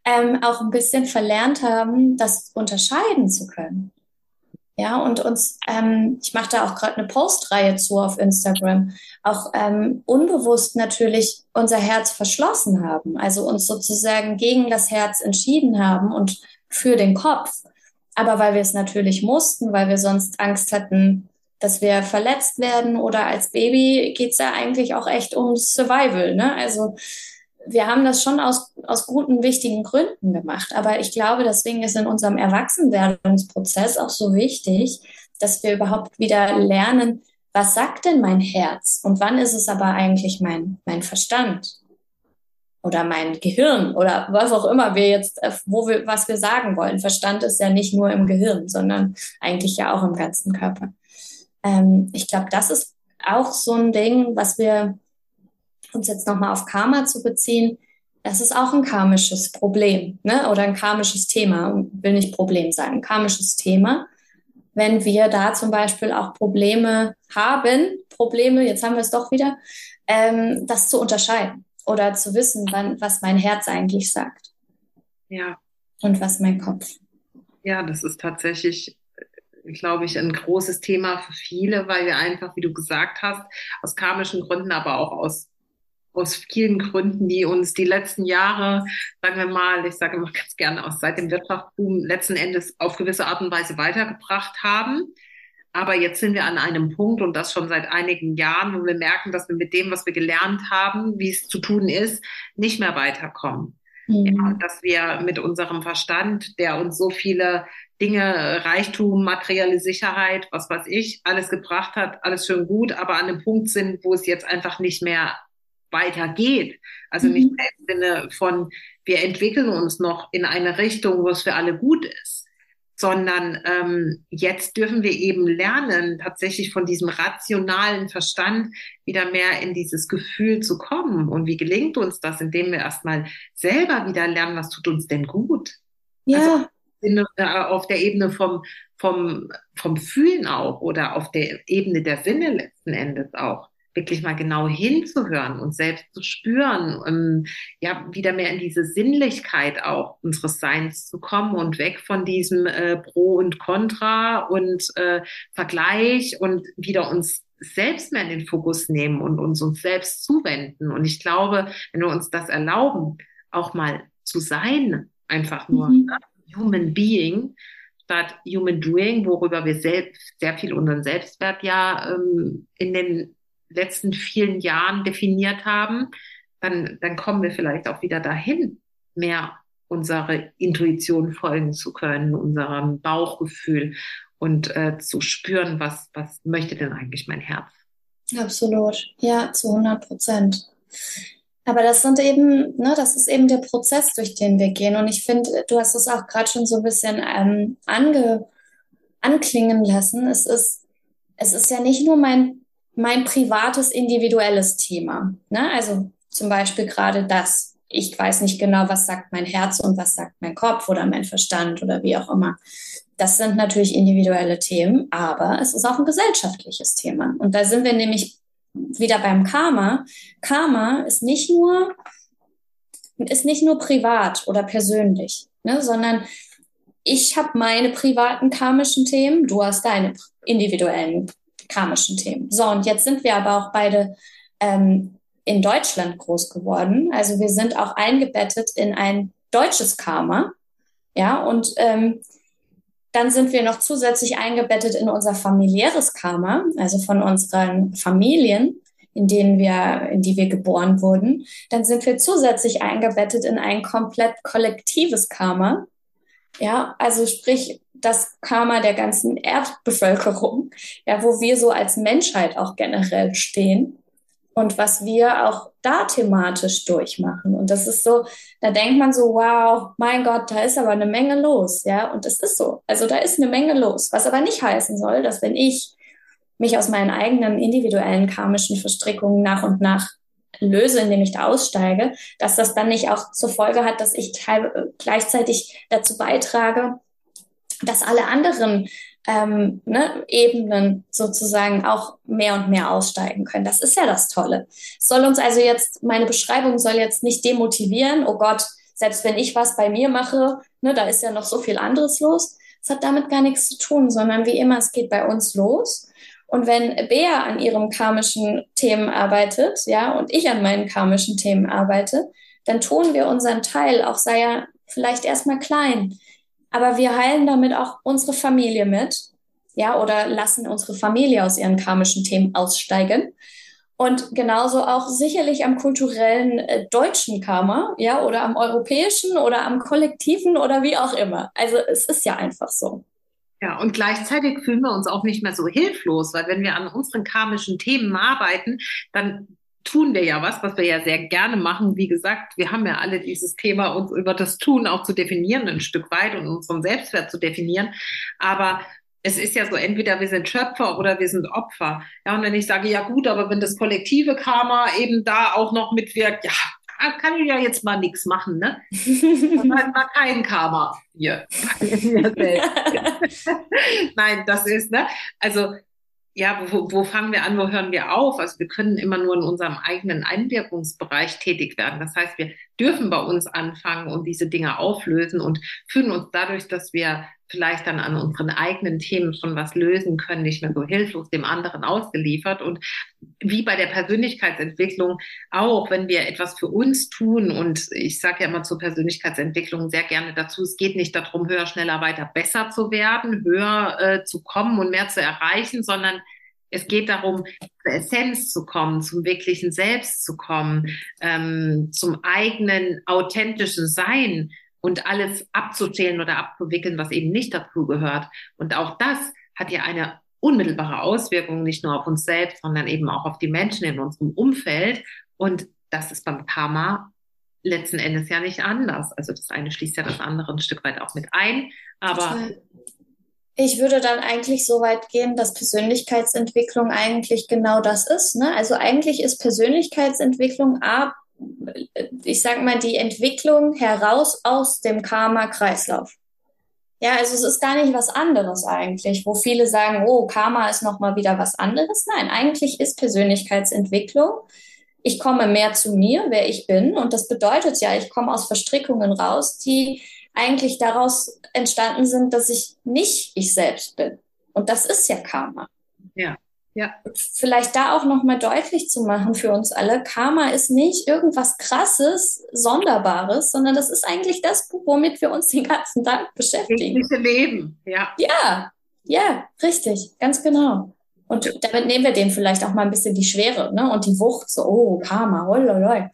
ähm, auch ein bisschen verlernt haben, das unterscheiden zu können. Ja, und uns, ähm, ich mache da auch gerade eine Postreihe zu auf Instagram, auch ähm, unbewusst natürlich unser Herz verschlossen haben, also uns sozusagen gegen das Herz entschieden haben und für den Kopf. Aber weil wir es natürlich mussten, weil wir sonst Angst hatten, dass wir verletzt werden oder als Baby geht's ja eigentlich auch echt um Survival. Ne? Also wir haben das schon aus, aus guten, wichtigen Gründen gemacht. Aber ich glaube, deswegen ist in unserem Erwachsenwerdungsprozess auch so wichtig, dass wir überhaupt wieder lernen, was sagt denn mein Herz und wann ist es aber eigentlich mein, mein Verstand oder mein Gehirn oder was auch immer wir jetzt, äh, wo wir, was wir sagen wollen. Verstand ist ja nicht nur im Gehirn, sondern eigentlich ja auch im ganzen Körper. Ähm, ich glaube, das ist auch so ein Ding, was wir uns jetzt nochmal auf Karma zu beziehen, das ist auch ein karmisches Problem ne? oder ein karmisches Thema. Will nicht Problem sagen, ein karmisches Thema. Wenn wir da zum Beispiel auch Probleme haben, Probleme, jetzt haben wir es doch wieder, ähm, das zu unterscheiden oder zu wissen, wann, was mein Herz eigentlich sagt. Ja. Und was mein Kopf. Ja, das ist tatsächlich glaube ich, ein großes Thema für viele, weil wir einfach, wie du gesagt hast, aus karmischen Gründen, aber auch aus aus vielen Gründen, die uns die letzten Jahre, sagen wir mal, ich sage immer ganz gerne aus seit dem Wirtschaftsboom letzten Endes auf gewisse Art und Weise weitergebracht haben. Aber jetzt sind wir an einem Punkt und das schon seit einigen Jahren, wo wir merken, dass wir mit dem, was wir gelernt haben, wie es zu tun ist, nicht mehr weiterkommen. Mhm. Ja, dass wir mit unserem Verstand, der uns so viele Dinge, Reichtum, materielle Sicherheit, was weiß ich, alles gebracht hat, alles schön gut, aber an einem Punkt sind, wo es jetzt einfach nicht mehr weitergeht. Also mhm. nicht im Sinne von, wir entwickeln uns noch in eine Richtung, wo es für alle gut ist, sondern ähm, jetzt dürfen wir eben lernen, tatsächlich von diesem rationalen Verstand wieder mehr in dieses Gefühl zu kommen. Und wie gelingt uns das, indem wir erstmal selber wieder lernen, was tut uns denn gut? Ja. Also, äh, auf der Ebene vom, vom, vom Fühlen auch oder auf der Ebene der Sinne letzten Endes auch wirklich mal genau hinzuhören und selbst zu spüren, um, ja, wieder mehr in diese Sinnlichkeit auch unseres Seins zu kommen und weg von diesem äh, Pro und Contra und äh, Vergleich und wieder uns selbst mehr in den Fokus nehmen und uns uns selbst zuwenden. Und ich glaube, wenn wir uns das erlauben, auch mal zu sein, einfach nur mhm. Ne, Human Being, statt Human Doing, worüber wir selbst sehr viel unseren Selbstwert ja ähm, in den letzten vielen Jahren definiert haben, dann, dann kommen wir vielleicht auch wieder dahin, mehr unsere Intuition folgen zu können, unserem Bauchgefühl und äh, zu spüren, was, was möchte denn eigentlich mein Herz. Absolut, ja, zu 100 Prozent. Aber das sind eben, ne, das ist eben der Prozess, durch den wir gehen. Und ich finde, du hast es auch gerade schon so ein bisschen ähm, ange, anklingen lassen. Es ist, es ist ja nicht nur mein mein privates, individuelles Thema. Ne? Also zum Beispiel gerade das. Ich weiß nicht genau, was sagt mein Herz und was sagt mein Kopf oder mein Verstand oder wie auch immer. Das sind natürlich individuelle Themen, aber es ist auch ein gesellschaftliches Thema. Und da sind wir nämlich wieder beim Karma. Karma ist nicht nur, ist nicht nur privat oder persönlich, ne, sondern ich habe meine privaten karmischen Themen, du hast deine individuellen karmischen Themen. So, und jetzt sind wir aber auch beide ähm, in Deutschland groß geworden. Also wir sind auch eingebettet in ein deutsches Karma. Ja, und ähm, dann sind wir noch zusätzlich eingebettet in unser familiäres Karma, also von unseren Familien, in denen wir, in die wir geboren wurden. Dann sind wir zusätzlich eingebettet in ein komplett kollektives Karma, Ja, also sprich das Karma der ganzen Erdbevölkerung, ja, wo wir so als Menschheit auch generell stehen und was wir auch da thematisch durchmachen. Und das ist so, da denkt man so, wow, mein Gott, da ist aber eine Menge los, ja. Und es ist so. Also da ist eine Menge los. Was aber nicht heißen soll, dass wenn ich mich aus meinen eigenen individuellen karmischen Verstrickungen nach und nach löse, indem ich da aussteige, dass das dann nicht auch zur Folge hat, dass ich gleichzeitig dazu beitrage, dass alle anderen ähm, ne, Ebenen sozusagen auch mehr und mehr aussteigen können. Das ist ja das Tolle. Soll uns also jetzt, meine Beschreibung soll jetzt nicht demotivieren, oh Gott, selbst wenn ich was bei mir mache, ne, da ist ja noch so viel anderes los. Es hat damit gar nichts zu tun, sondern wie immer, es geht bei uns los. Und wenn Bea an ihren karmischen Themen arbeitet, ja, und ich an meinen karmischen Themen arbeite, dann tun wir unseren Teil, auch sei er vielleicht erstmal klein. Aber wir heilen damit auch unsere Familie mit, ja, oder lassen unsere Familie aus ihren karmischen Themen aussteigen. Und genauso auch sicherlich am kulturellen äh, deutschen Karma, ja, oder am europäischen oder am kollektiven oder wie auch immer. Also es ist ja einfach so. Ja, und gleichzeitig fühlen wir uns auch nicht mehr so hilflos, weil wenn wir an unseren karmischen Themen arbeiten, dann tun wir ja was, was wir ja sehr gerne machen. Wie gesagt, wir haben ja alle dieses Thema, uns über das Tun auch zu definieren, ein Stück weit und unseren Selbstwert zu definieren. Aber es ist ja so, entweder wir sind Schöpfer oder wir sind Opfer. Ja, und wenn ich sage, ja gut, aber wenn das kollektive Karma eben da auch noch mitwirkt, ja, kann ich ja jetzt mal nichts machen, ne? [laughs] halt mal kein Karma hier. [laughs] Nein, das ist, ne? Also ja, wo, wo fangen wir an, wo hören wir auf? Also wir können immer nur in unserem eigenen Einwirkungsbereich tätig werden. Das heißt, wir dürfen bei uns anfangen und diese Dinge auflösen und fühlen uns dadurch, dass wir vielleicht dann an unseren eigenen Themen schon was lösen können, nicht mehr so hilflos dem anderen ausgeliefert. Und wie bei der Persönlichkeitsentwicklung auch, wenn wir etwas für uns tun, und ich sage ja immer zur Persönlichkeitsentwicklung sehr gerne dazu, es geht nicht darum, höher, schneller, weiter, besser zu werden, höher äh, zu kommen und mehr zu erreichen, sondern es geht darum, zur Essenz zu kommen, zum wirklichen Selbst zu kommen, ähm, zum eigenen authentischen Sein und alles abzuzählen oder abzuwickeln, was eben nicht dazu gehört. Und auch das hat ja eine unmittelbare Auswirkung nicht nur auf uns selbst, sondern eben auch auf die Menschen in unserem Umfeld. Und das ist beim Karma letzten Endes ja nicht anders. Also das eine schließt ja das andere ein Stück weit auch mit ein. Aber ich würde dann eigentlich so weit gehen, dass Persönlichkeitsentwicklung eigentlich genau das ist. Ne? Also eigentlich ist Persönlichkeitsentwicklung A, ich sage mal, die Entwicklung heraus aus dem Karma-Kreislauf. Ja, also es ist gar nicht was anderes eigentlich, wo viele sagen, oh, Karma ist nochmal wieder was anderes. Nein, eigentlich ist Persönlichkeitsentwicklung. Ich komme mehr zu mir, wer ich bin. Und das bedeutet ja, ich komme aus Verstrickungen raus, die eigentlich daraus entstanden sind, dass ich nicht ich selbst bin. Und das ist ja Karma. Ja. Ja. Vielleicht da auch nochmal deutlich zu machen für uns alle, Karma ist nicht irgendwas Krasses, Sonderbares, sondern das ist eigentlich das, womit wir uns den ganzen Tag beschäftigen. Das Leben, ja. Ja, ja, richtig, ganz genau. Und damit nehmen wir denen vielleicht auch mal ein bisschen die Schwere ne? und die Wucht, so, oh, Karma, hololoi.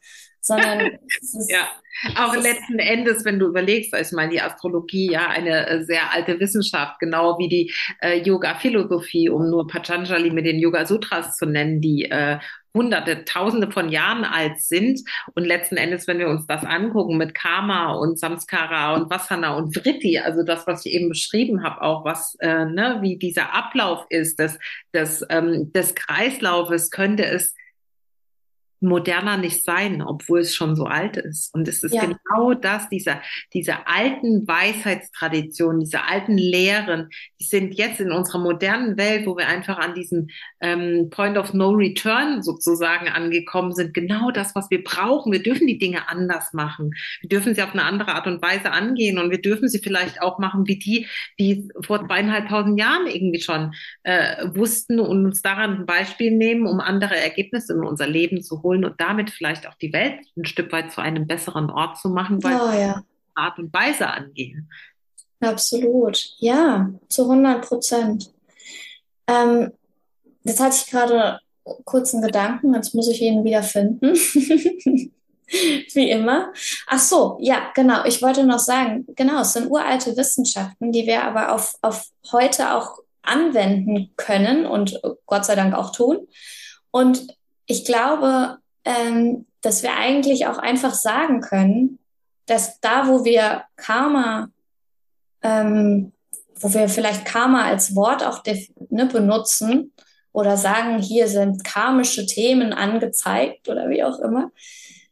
Sondern [laughs] ja. Auch letzten Endes, wenn du überlegst, ich meine, die Astrologie ja eine äh, sehr alte Wissenschaft, genau wie die äh, Yoga-Philosophie, um nur Patanjali mit den Yoga-Sutras zu nennen, die äh, hunderte, tausende von Jahren alt sind. Und letzten Endes, wenn wir uns das angucken mit Karma und Samskara und Vasana und Vritti, also das, was ich eben beschrieben habe, auch was, äh, ne, wie dieser Ablauf ist des, des, ähm, des Kreislaufes, könnte es moderner nicht sein, obwohl es schon so alt ist. Und es ist ja. genau das, dieser, diese alten Weisheitstraditionen, diese alten Lehren, die sind jetzt in unserer modernen Welt, wo wir einfach an diesem ähm, Point of No Return sozusagen angekommen sind, genau das, was wir brauchen. Wir dürfen die Dinge anders machen. Wir dürfen sie auf eine andere Art und Weise angehen und wir dürfen sie vielleicht auch machen wie die, die vor zweieinhalbtausend Jahren irgendwie schon äh, wussten und uns daran ein Beispiel nehmen, um andere Ergebnisse in unser Leben zu holen holen und damit vielleicht auch die Welt ein Stück weit zu einem besseren Ort zu machen, weil oh, ja. Art und Weise angehen. Absolut, ja, zu 100 Prozent. Ähm, jetzt hatte ich gerade kurz einen Gedanken, jetzt muss ich ihn wieder finden. [laughs] Wie immer. Ach so, ja, genau. Ich wollte noch sagen, genau, es sind uralte Wissenschaften, die wir aber auf, auf heute auch anwenden können und Gott sei Dank auch tun. Und ich glaube, ähm, dass wir eigentlich auch einfach sagen können, dass da, wo wir Karma, ähm, wo wir vielleicht Karma als Wort auch ne, benutzen oder sagen, hier sind karmische Themen angezeigt oder wie auch immer,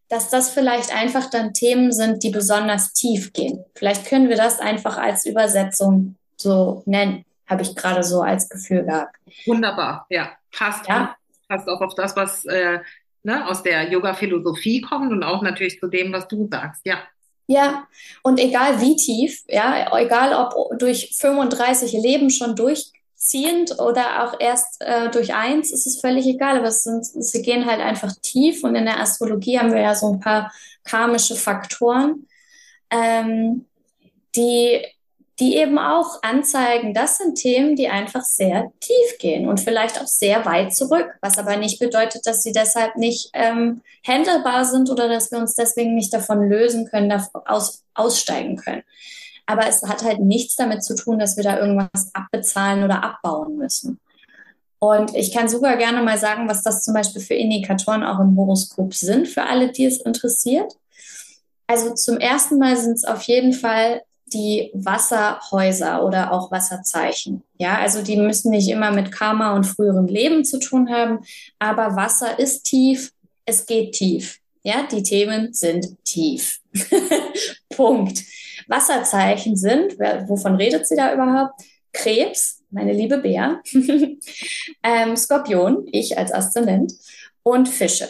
dass das vielleicht einfach dann Themen sind, die besonders tief gehen. Vielleicht können wir das einfach als Übersetzung so nennen, habe ich gerade so als Gefühl gehabt. Wunderbar, ja, passt. Ja. Passt auch auf das, was äh, ne, aus der Yoga-Philosophie kommt und auch natürlich zu dem, was du sagst, ja. Ja, und egal wie tief, ja, egal ob durch 35 Leben schon durchziehend oder auch erst äh, durch eins, ist es völlig egal, aber es sind, sie gehen halt einfach tief und in der Astrologie haben wir ja so ein paar karmische Faktoren, ähm, die die eben auch anzeigen, das sind Themen, die einfach sehr tief gehen und vielleicht auch sehr weit zurück, was aber nicht bedeutet, dass sie deshalb nicht ähm, handelbar sind oder dass wir uns deswegen nicht davon lösen können, aus, aussteigen können. Aber es hat halt nichts damit zu tun, dass wir da irgendwas abbezahlen oder abbauen müssen. Und ich kann super gerne mal sagen, was das zum Beispiel für Indikatoren auch im Horoskop sind, für alle, die es interessiert. Also zum ersten Mal sind es auf jeden Fall die Wasserhäuser oder auch Wasserzeichen. Ja, also die müssen nicht immer mit Karma und früherem Leben zu tun haben, aber Wasser ist tief, es geht tief. Ja, die Themen sind tief. [laughs] Punkt. Wasserzeichen sind, wovon redet sie da überhaupt? Krebs, meine liebe Bär, [laughs] ähm, Skorpion, ich als Aszendent und Fische.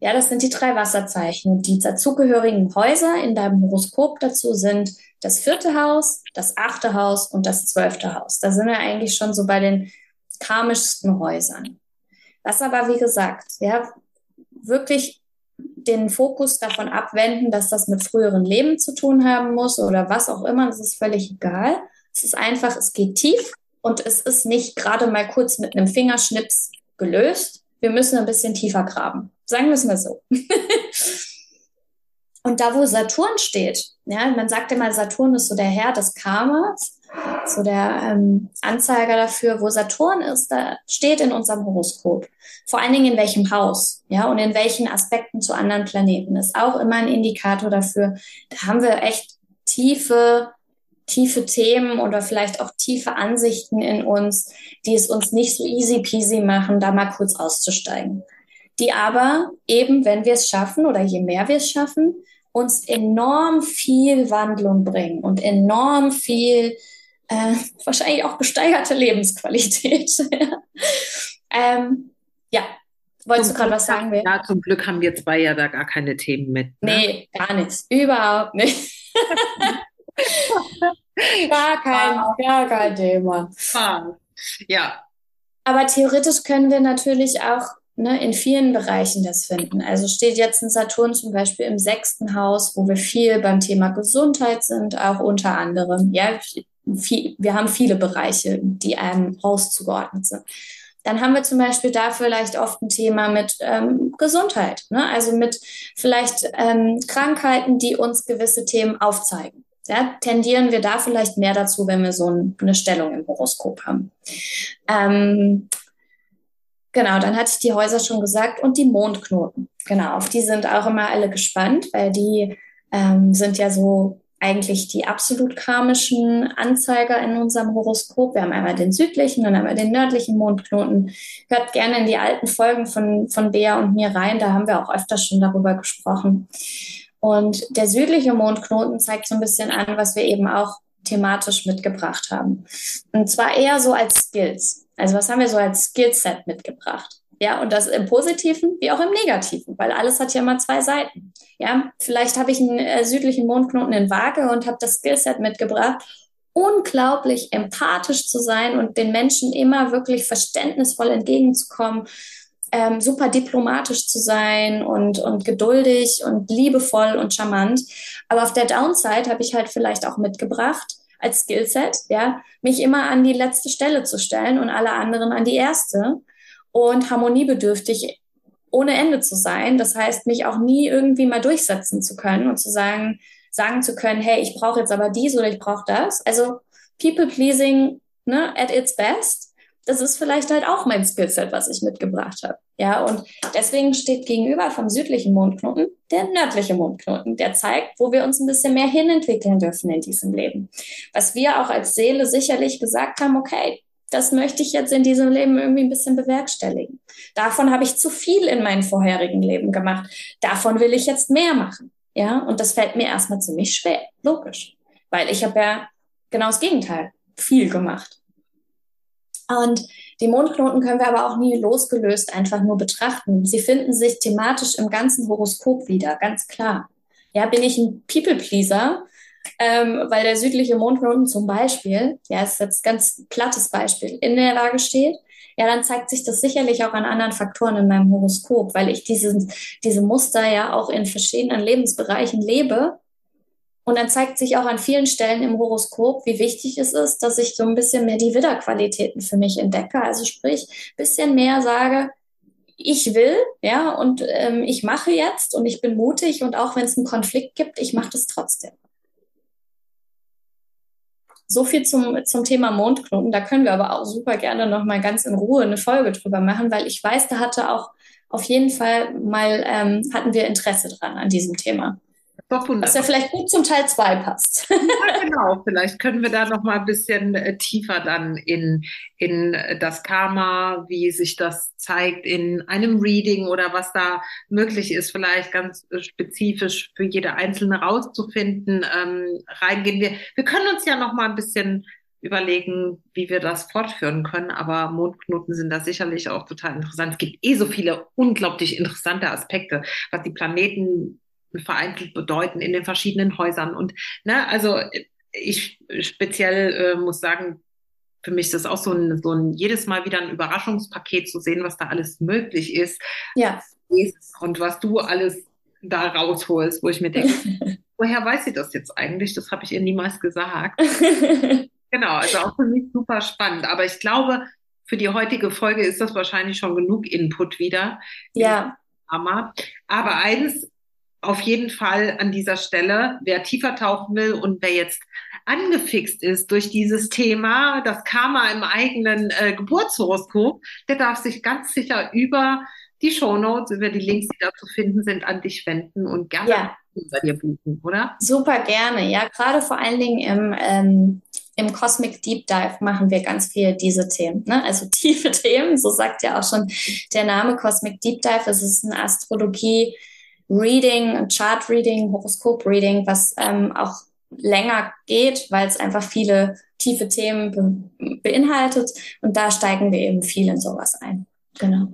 Ja, das sind die drei Wasserzeichen. Die dazugehörigen Häuser in deinem Horoskop dazu sind das vierte Haus, das achte Haus und das zwölfte Haus. Da sind wir eigentlich schon so bei den karmischsten Häusern. Was aber, wie gesagt, ja, wirklich den Fokus davon abwenden, dass das mit früheren Leben zu tun haben muss oder was auch immer, das ist völlig egal. Es ist einfach, es geht tief und es ist nicht gerade mal kurz mit einem Fingerschnips gelöst. Wir müssen ein bisschen tiefer graben. Sagen wir es mal so. [laughs] Und da, wo Saturn steht, ja, man sagt immer, Saturn ist so der Herr des Karmas, so der ähm, Anzeiger dafür, wo Saturn ist, da steht in unserem Horoskop. Vor allen Dingen in welchem Haus, ja, und in welchen Aspekten zu anderen Planeten ist auch immer ein Indikator dafür. Da haben wir echt tiefe, tiefe Themen oder vielleicht auch tiefe Ansichten in uns, die es uns nicht so easy peasy machen, da mal kurz auszusteigen. Die aber eben, wenn wir es schaffen oder je mehr wir es schaffen, uns enorm viel Wandlung bringen und enorm viel, äh, wahrscheinlich auch gesteigerte Lebensqualität. [laughs] ähm, ja, wolltest zum du gerade was sagen? Will? Ja, zum Glück haben wir zwei ja da gar keine Themen mit. Ne? Nee, gar nichts. Überhaupt nicht. [laughs] gar kein, gar kein Thema. Ja. Aber theoretisch können wir natürlich auch ne, in vielen Bereichen das finden. Also steht jetzt ein Saturn zum Beispiel im sechsten Haus, wo wir viel beim Thema Gesundheit sind, auch unter anderem. Ja, viel, wir haben viele Bereiche, die einem Haus zugeordnet sind. Dann haben wir zum Beispiel da vielleicht oft ein Thema mit ähm, Gesundheit, ne? also mit vielleicht ähm, Krankheiten, die uns gewisse Themen aufzeigen. Ja, tendieren wir da vielleicht mehr dazu, wenn wir so ein, eine Stellung im Horoskop haben. Ähm, Genau, dann hatte ich die Häuser schon gesagt und die Mondknoten. Genau, auf die sind auch immer alle gespannt, weil die ähm, sind ja so eigentlich die absolut karmischen Anzeiger in unserem Horoskop. Wir haben einmal den südlichen, dann einmal den nördlichen Mondknoten. Hört gerne in die alten Folgen von, von Bea und mir rein, da haben wir auch öfter schon darüber gesprochen. Und der südliche Mondknoten zeigt so ein bisschen an, was wir eben auch thematisch mitgebracht haben. Und zwar eher so als Skills. Also was haben wir so als Skillset mitgebracht? Ja, und das im Positiven wie auch im Negativen, weil alles hat ja immer zwei Seiten. Ja, vielleicht habe ich einen äh, südlichen Mondknoten in Waage und habe das Skillset mitgebracht, unglaublich empathisch zu sein und den Menschen immer wirklich verständnisvoll entgegenzukommen, ähm, super diplomatisch zu sein und, und geduldig und liebevoll und charmant. Aber auf der Downside habe ich halt vielleicht auch mitgebracht, als Skillset, ja, mich immer an die letzte Stelle zu stellen und alle anderen an die erste und harmoniebedürftig ohne Ende zu sein. Das heißt, mich auch nie irgendwie mal durchsetzen zu können und zu sagen, sagen zu können, hey, ich brauche jetzt aber dies oder ich brauche das. Also People pleasing ne, at its best das ist vielleicht halt auch mein Skillset, was ich mitgebracht habe. Ja, und deswegen steht gegenüber vom südlichen Mondknoten der nördliche Mondknoten, der zeigt, wo wir uns ein bisschen mehr hinentwickeln dürfen in diesem Leben. Was wir auch als Seele sicherlich gesagt haben, okay, das möchte ich jetzt in diesem Leben irgendwie ein bisschen bewerkstelligen. Davon habe ich zu viel in meinem vorherigen Leben gemacht. Davon will ich jetzt mehr machen. Ja, und das fällt mir erstmal ziemlich schwer. Logisch. Weil ich habe ja genau das Gegenteil. Viel gemacht. Und die Mondknoten können wir aber auch nie losgelöst einfach nur betrachten. Sie finden sich thematisch im ganzen Horoskop wieder, ganz klar. Ja, bin ich ein People-Pleaser, ähm, weil der südliche Mondknoten zum Beispiel, ja, ist jetzt ganz plattes Beispiel, in der Lage steht, ja, dann zeigt sich das sicherlich auch an anderen Faktoren in meinem Horoskop, weil ich diese, diese Muster ja auch in verschiedenen Lebensbereichen lebe und dann zeigt sich auch an vielen Stellen im Horoskop, wie wichtig es ist, dass ich so ein bisschen mehr die Widderqualitäten für mich entdecke. Also sprich, bisschen mehr sage, ich will, ja, und ähm, ich mache jetzt und ich bin mutig und auch wenn es einen Konflikt gibt, ich mache das trotzdem. So viel zum, zum Thema Mondknoten. Da können wir aber auch super gerne nochmal ganz in Ruhe eine Folge drüber machen, weil ich weiß, da hatte auch auf jeden Fall mal, ähm, hatten wir Interesse dran an diesem Thema. Was ja vielleicht gut zum Teil 2 passt. Ja, genau. Vielleicht können wir da noch mal ein bisschen äh, tiefer dann in, in das Karma, wie sich das zeigt in einem Reading oder was da möglich ist, vielleicht ganz äh, spezifisch für jede Einzelne rauszufinden, ähm, reingehen. Wir, wir können uns ja noch mal ein bisschen überlegen, wie wir das fortführen können. Aber Mondknoten sind da sicherlich auch total interessant. Es gibt eh so viele unglaublich interessante Aspekte, was die Planeten vereinzelt bedeuten in den verschiedenen Häusern. Und ne, also ich speziell äh, muss sagen, für mich ist das auch so ein, so ein jedes Mal wieder ein Überraschungspaket zu sehen, was da alles möglich ist. Ja. Und was du alles da rausholst, wo ich mir denke, [laughs] woher weiß sie das jetzt eigentlich? Das habe ich ihr niemals gesagt. [laughs] genau, also auch für mich super spannend. Aber ich glaube, für die heutige Folge ist das wahrscheinlich schon genug Input wieder. Ja. Aber eins auf jeden Fall an dieser Stelle, wer tiefer tauchen will und wer jetzt angefixt ist durch dieses Thema, das Karma im eigenen äh, Geburtshoroskop, der darf sich ganz sicher über die Shownotes, über die Links, die da zu finden sind, an dich wenden und gerne ja. bei dir buchen, oder? Super gerne, ja. Gerade vor allen Dingen im, ähm, im Cosmic Deep Dive machen wir ganz viel diese Themen, ne? also tiefe [laughs] Themen, so sagt ja auch schon der Name Cosmic Deep Dive. Es ist eine Astrologie, Reading, Chart Reading, Horoskop Reading, was ähm, auch länger geht, weil es einfach viele tiefe Themen be beinhaltet. Und da steigen wir eben viel in sowas ein. Genau.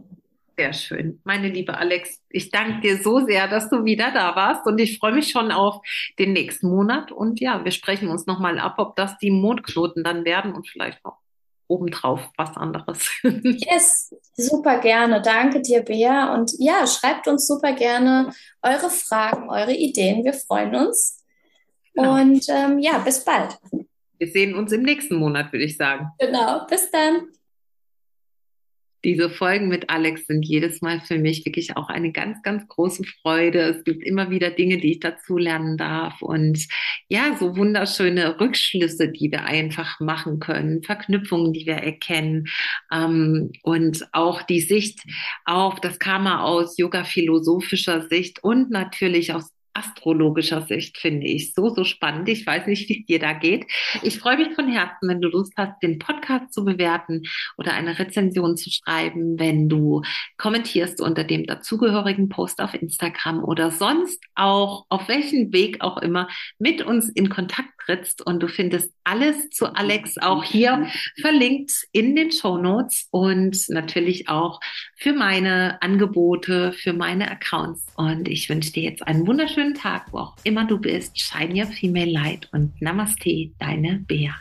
Sehr schön. Meine liebe Alex, ich danke dir so sehr, dass du wieder da warst und ich freue mich schon auf den nächsten Monat. Und ja, wir sprechen uns nochmal ab, ob das die Mondknoten dann werden und vielleicht noch obendrauf was anderes. [laughs] yes, super gerne. Danke dir, Bea. Und ja, schreibt uns super gerne eure Fragen, eure Ideen. Wir freuen uns. Genau. Und ähm, ja, bis bald. Wir sehen uns im nächsten Monat, würde ich sagen. Genau, bis dann. Diese Folgen mit Alex sind jedes Mal für mich wirklich auch eine ganz, ganz große Freude. Es gibt immer wieder Dinge, die ich dazu lernen darf und ja, so wunderschöne Rückschlüsse, die wir einfach machen können, Verknüpfungen, die wir erkennen ähm, und auch die Sicht auf das Karma aus yoga-philosophischer Sicht und natürlich aus astrologischer Sicht finde ich so, so spannend. Ich weiß nicht, wie es dir da geht. Ich freue mich von Herzen, wenn du Lust hast, den Podcast zu bewerten oder eine Rezension zu schreiben, wenn du kommentierst unter dem dazugehörigen Post auf Instagram oder sonst auch auf welchen Weg auch immer mit uns in Kontakt trittst. Und du findest alles zu Alex auch hier verlinkt in den Show Notes und natürlich auch für meine Angebote, für meine Accounts. Und ich wünsche dir jetzt einen wunderschönen Tag, wo auch immer du bist. Shine your female light und Namaste, deine Bea.